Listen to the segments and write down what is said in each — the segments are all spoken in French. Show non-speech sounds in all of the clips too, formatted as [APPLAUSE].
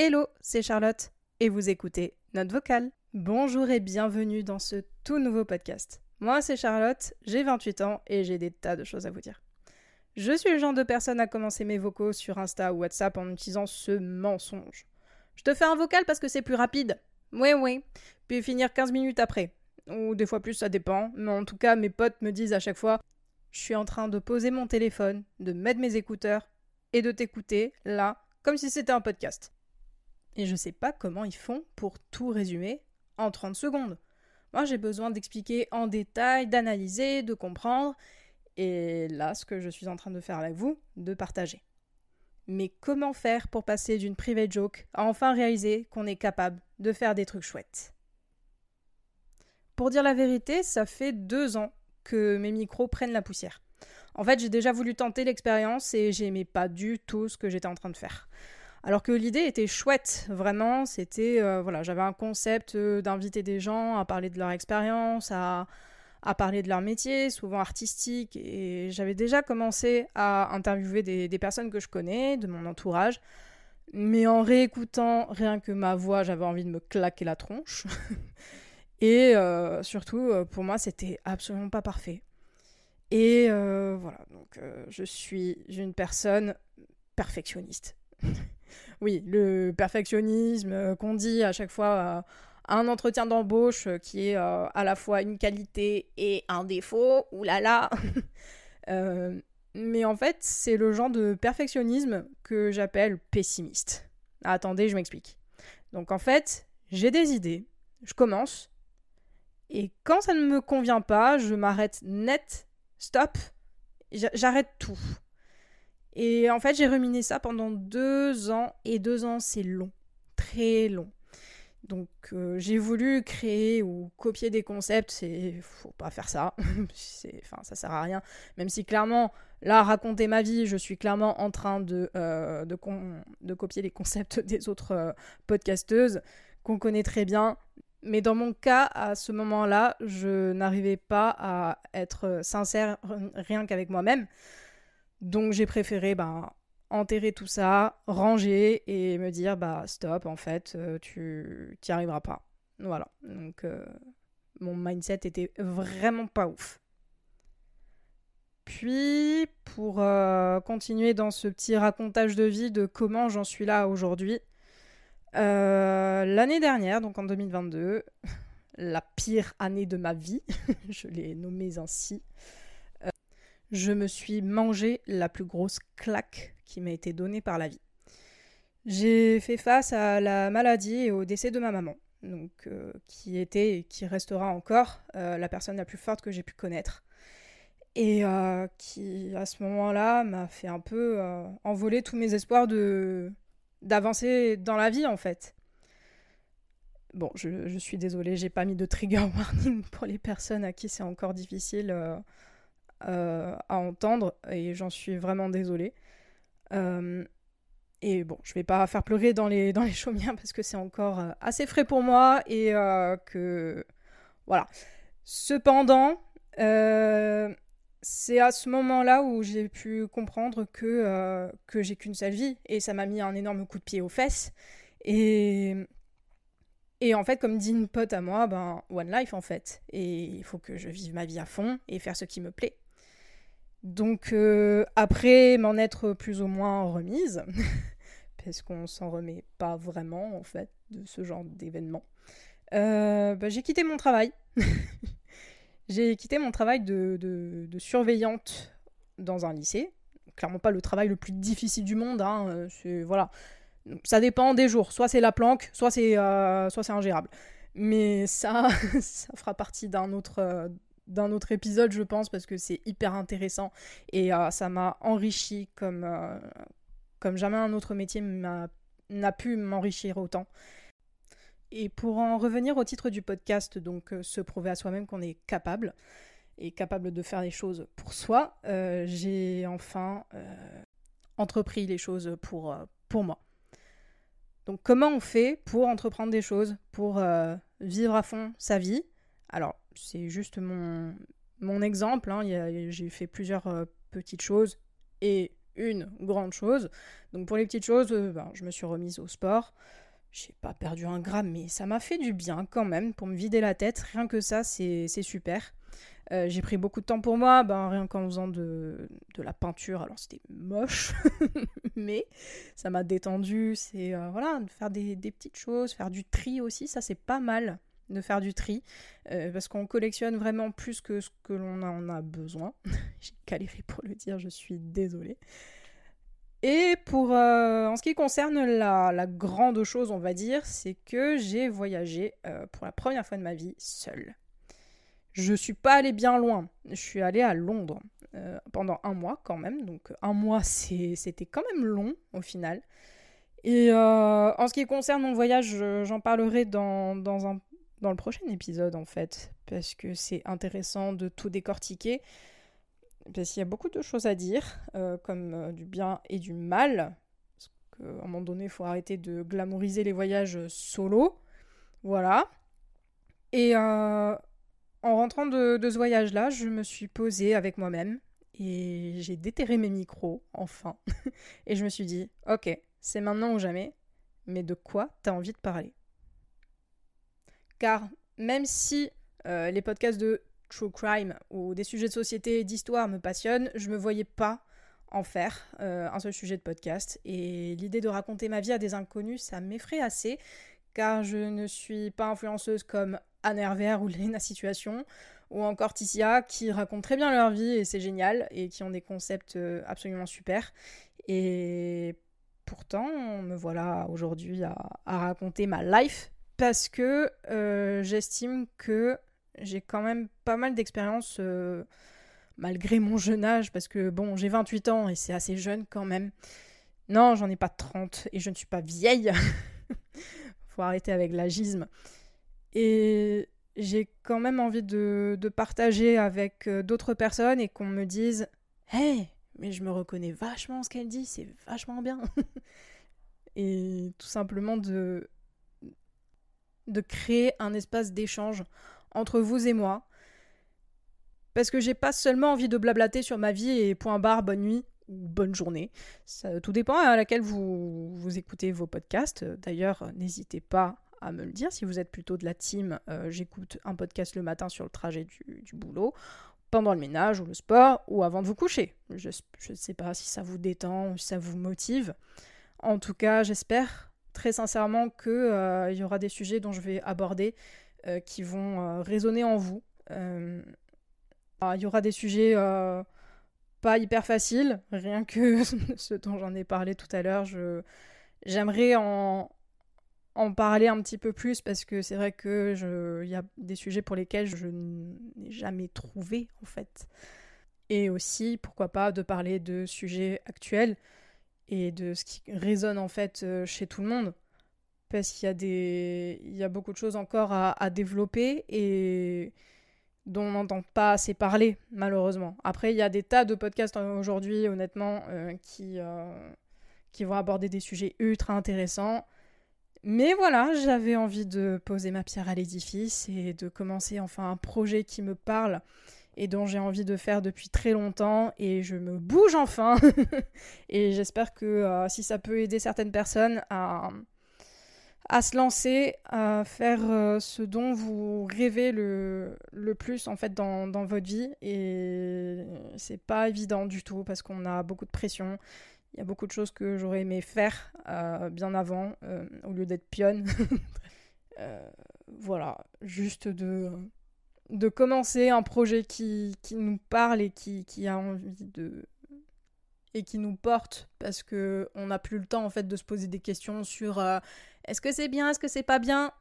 Hello, c'est Charlotte et vous écoutez Note vocale. Bonjour et bienvenue dans ce tout nouveau podcast. Moi, c'est Charlotte, j'ai 28 ans et j'ai des tas de choses à vous dire. Je suis le genre de personne à commencer mes vocaux sur Insta ou WhatsApp en utilisant ce mensonge. Je te fais un vocal parce que c'est plus rapide. Oui, oui. Puis finir 15 minutes après. Ou des fois plus, ça dépend. Mais en tout cas, mes potes me disent à chaque fois Je suis en train de poser mon téléphone, de mettre mes écouteurs et de t'écouter, là, comme si c'était un podcast. Et je sais pas comment ils font pour tout résumer en 30 secondes. Moi, j'ai besoin d'expliquer en détail, d'analyser, de comprendre. Et là, ce que je suis en train de faire avec vous, de partager. Mais comment faire pour passer d'une private joke à enfin réaliser qu'on est capable de faire des trucs chouettes? Pour dire la vérité, ça fait deux ans que mes micros prennent la poussière. En fait, j'ai déjà voulu tenter l'expérience et j'aimais pas du tout ce que j'étais en train de faire. Alors que l'idée était chouette, vraiment. C'était, euh, voilà, j'avais un concept euh, d'inviter des gens à parler de leur expérience, à, parler de leur métier, souvent artistique. Et j'avais déjà commencé à interviewer des, personnes que je connais, de mon entourage. Mais en réécoutant rien que ma voix, j'avais envie de me claquer la tronche. [LAUGHS] et euh, surtout, pour moi, c'était absolument pas parfait. Et voilà, donc je suis une personne perfectionniste. [LAUGHS] oui, le perfectionnisme euh, qu'on dit à chaque fois à un entretien d'embauche euh, qui est euh, à la fois une qualité et un défaut, oulala. [LAUGHS] euh, mais en fait, c'est le genre de perfectionnisme que j'appelle pessimiste. attendez, je m'explique. Donc en fait, j'ai des idées, je commence, et quand ça ne me convient pas, je m'arrête net, stop, j'arrête tout. Et en fait, j'ai ruminé ça pendant deux ans, et deux ans, c'est long, très long. Donc euh, j'ai voulu créer ou copier des concepts, c'est faut pas faire ça. [LAUGHS] enfin ça sert à rien. Même si clairement là raconter ma vie, je suis clairement en train de euh, de, de, copier les concepts [LAUGHS] des autres euh, podcasteuses qu'on connaît très bien. Mais dans mon cas, à ce moment-là, je n'arrivais pas à être sincère rien qu'avec moi-même. Donc j'ai préféré ben, enterrer tout ça, ranger et me dire bah stop, en fait, euh, tu t'y arriveras pas. Voilà. Donc euh, mon mindset était vraiment pas ouf. Puis, pour euh, continuer dans ce petit racontage de vie de comment j'en suis là aujourd'hui, l'année dernière, donc en 2022, [LAUGHS] la pire année de ma vie, [LAUGHS] je l'ai nommée ainsi, je me suis mangé la plus grosse claque qui m'a été donnée par la vie. J'ai fait face à la maladie et au décès de ma maman, donc euh, qui était et qui restera encore euh, la personne la plus forte que j'ai pu connaître, et euh, qui à ce moment-là m'a fait un peu envoler tous mes espoirs de d'avancer dans la vie en fait. Bon, je, suis désolée, j'ai pas mis de trigger warning [LAUGHS] pour les personnes à qui c'est encore difficile euh, à entendre et j'en suis vraiment désolée. Euh, et bon, je vais pas faire pleurer dans les, dans les chaumières parce que c'est encore euh, assez frais pour moi et que. Voilà. Cependant, c'est à ce moment-là où j'ai pu comprendre que, que j'ai qu'une seule vie et ça m'a mis un énorme coup de pied aux fesses. Et, et en fait, comme dit une pote à moi, ben, one life en fait. Et il faut que je vive ma vie à fond et faire ce qui me plaît. Donc euh, après m'en être plus ou moins remise, [LAUGHS] parce qu'on s'en remet pas vraiment en fait de ce genre d'événement, euh, bah, j'ai quitté mon travail. [LAUGHS] j'ai quitté mon travail de, surveillante dans un lycée. Clairement pas le travail le plus difficile du monde. Hein, voilà. Ça dépend des jours. Soit c'est la planque, soit c'est euh, soit c'est ingérable. Mais ça, [LAUGHS] ça fera partie d'un autre d'un autre épisode, je pense, parce que c'est hyper intéressant et euh, ça m'a enrichi comme, euh, comme jamais un autre métier n'a pu m'enrichir autant. Et pour en revenir au titre du podcast, donc euh, se prouver à soi-même qu'on est capable et capable de faire les choses pour soi, j'ai enfin entrepris les choses pour, pour moi. Donc comment on fait pour entreprendre des choses, pour vivre à fond sa vie? Alors c'est juste mon, mon exemple. Hein. J'ai fait plusieurs euh, petites choses et une grande chose. Donc pour les petites choses, euh, ben, je me suis remise au sport. J'ai pas perdu un gramme, mais ça m'a fait du bien quand même pour me vider la tête. Rien que ça, c'est super. Euh, j'ai pris beaucoup de temps pour moi, ben, rien qu'en faisant de, de, la peinture. Alors c'était moche, [LAUGHS] mais ça m'a détendu. C'est voilà, de faire des, des, petites choses, faire du tri aussi, ça c'est pas mal de faire du tri, euh, parce qu'on collectionne vraiment plus que ce que l'on en a besoin. [LAUGHS] j'ai galéré pour le dire, je suis désolée. Et pour en ce qui concerne la, grande chose, on va dire, c'est que j'ai voyagé pour la première fois de ma vie seule. Je suis pas allée bien loin. Je suis allée à Londres euh, pendant un mois quand même. Donc un mois, c'était quand même long au final. Et euh, en ce qui concerne mon voyage, j'en parlerai dans, un, dans le prochain épisode en fait. Parce que c'est intéressant de tout décortiquer. Parce qu'il y a beaucoup de choses à dire, euh, comme du bien et du mal. Parce qu'à un moment donné, il faut arrêter de glamouriser les voyages solo. Voilà. Et en rentrant de, ce voyage-là, je me suis posée avec moi-même et j'ai déterré mes micros, enfin. [LAUGHS] et je me suis dit, ok, c'est maintenant ou jamais, mais de quoi t'as envie de parler? Car même si euh, les podcasts de true crime ou des sujets de société et d'histoire me passionnent, je me voyais pas en faire euh, un seul sujet de podcast. Et l'idée de raconter ma vie à des inconnus, ça m'effraie assez, car je ne suis pas influenceuse comme Anne Hervère ou Lena Situation, ou encore Ticia, qui racontent très bien leur vie et c'est génial, et qui ont des concepts euh, absolument super. Et pourtant, me voilà aujourd'hui à, raconter ma life, parce que euh, j'estime que j'ai quand même pas mal d'expérience euh, malgré mon jeune âge, parce que bon, j'ai 28 ans et c'est assez jeune quand même. Non, j'en ai pas 30 et je ne suis pas vieille. [LAUGHS] Faut arrêter avec l'agisme. Et j'ai quand même envie de, partager avec euh, d'autres personnes et qu'on me dise Hey, mais je me reconnais vachement ce qu'elle dit, c'est vachement bien. [LAUGHS] et tout simplement de, de créer un espace d'échange entre vous et moi. Parce que j'ai pas seulement envie de blablater sur ma vie et point barre, bonne nuit ou bonne journée. Tout dépend à laquelle vous, vous écoutez vos podcasts. D'ailleurs, n'hésitez pas à me le dire. Si vous êtes plutôt de la team, euh, j'écoute un podcast le matin sur le trajet du, boulot, pendant le ménage ou le sport, ou avant de vous coucher. Je ne sais pas si ça vous détend ou ça vous motive. En tout cas, j'espère très sincèrement qu'il euh, y aura des sujets dont je vais aborder euh, qui vont résonner en vous. Ah, il y aura des sujets pas hyper faciles, rien que [LAUGHS] ce dont j'en ai parlé tout à l'heure. J'aimerais en, en parler un petit peu plus parce que c'est vrai que il y a des sujets pour lesquels je n'ai jamais trouvé en fait. Et aussi, pourquoi pas, de parler de sujets actuels et de ce qui résonne en fait euh, chez tout le monde. Parce qu'il y a des. Il y a beaucoup de choses encore à, développer et dont on n'entend pas assez parler, malheureusement. Après, il y a des tas de podcasts aujourd'hui, honnêtement, euh, qui, euh, qui vont aborder des sujets ultra intéressants. Mais voilà, j'avais envie de poser ma pierre à l'édifice et de commencer enfin un projet qui me parle et dont j'ai envie de faire depuis très longtemps et je me bouge enfin. [LAUGHS] Et j'espère que euh, si ça peut aider certaines personnes à, à se lancer, à faire euh, ce dont vous rêvez le, le plus en fait dans, dans votre vie. Et c'est pas évident du tout parce qu'on a beaucoup de pression. Il y a beaucoup de choses que j'aurais aimé faire euh, bien avant, au lieu d'être pionne. [LAUGHS] Voilà, juste de, de commencer un projet qui, qui nous parle et qui, qui, a envie de. et qui nous porte, parce que on n'a plus le temps en fait de se poser des questions sur est-ce que c'est bien, est-ce que c'est pas bien?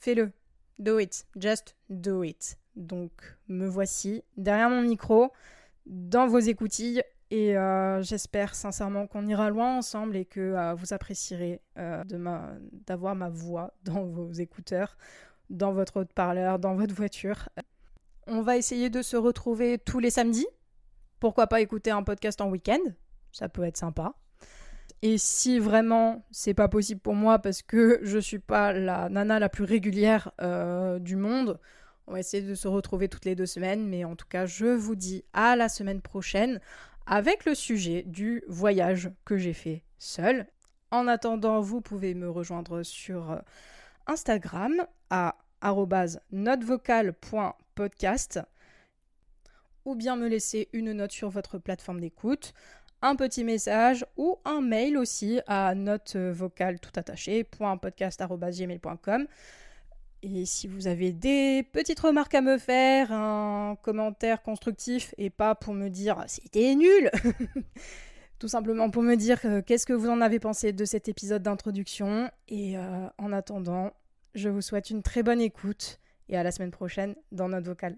Fais-le. Do it. Just do it. Donc, me voici derrière mon micro, dans vos écoutilles, et euh, j'espère sincèrement qu'on ira loin ensemble et que euh, vous apprécierez euh, d'avoir ma, voix [LAUGHS] dans vos écouteurs, dans votre haute-parleur, dans votre voiture. On va essayer de se retrouver tous les samedis. Pourquoi pas écouter un podcast en week-end Ça peut être sympa. Et si vraiment c'est pas possible pour moi parce que je suis pas la nana la plus régulière du monde, on va essayer de se retrouver toutes les deux semaines. Mais en tout cas, je vous dis à la semaine prochaine avec le sujet du voyage que j'ai fait seul. En attendant, vous pouvez me rejoindre sur euh, Instagram à notvocal.podcast ou bien me laisser une note sur votre plateforme d'écoute, un petit message ou un mail aussi à notevocal tout Et si vous avez des petites remarques à me faire, un commentaire constructif et pas pour me dire ah, c'était nul, [LAUGHS] tout simplement pour me dire euh, qu'est-ce que vous en avez pensé de cet épisode d'introduction. Et euh, en attendant, je vous souhaite une très bonne écoute et à la semaine prochaine dans notre vocal.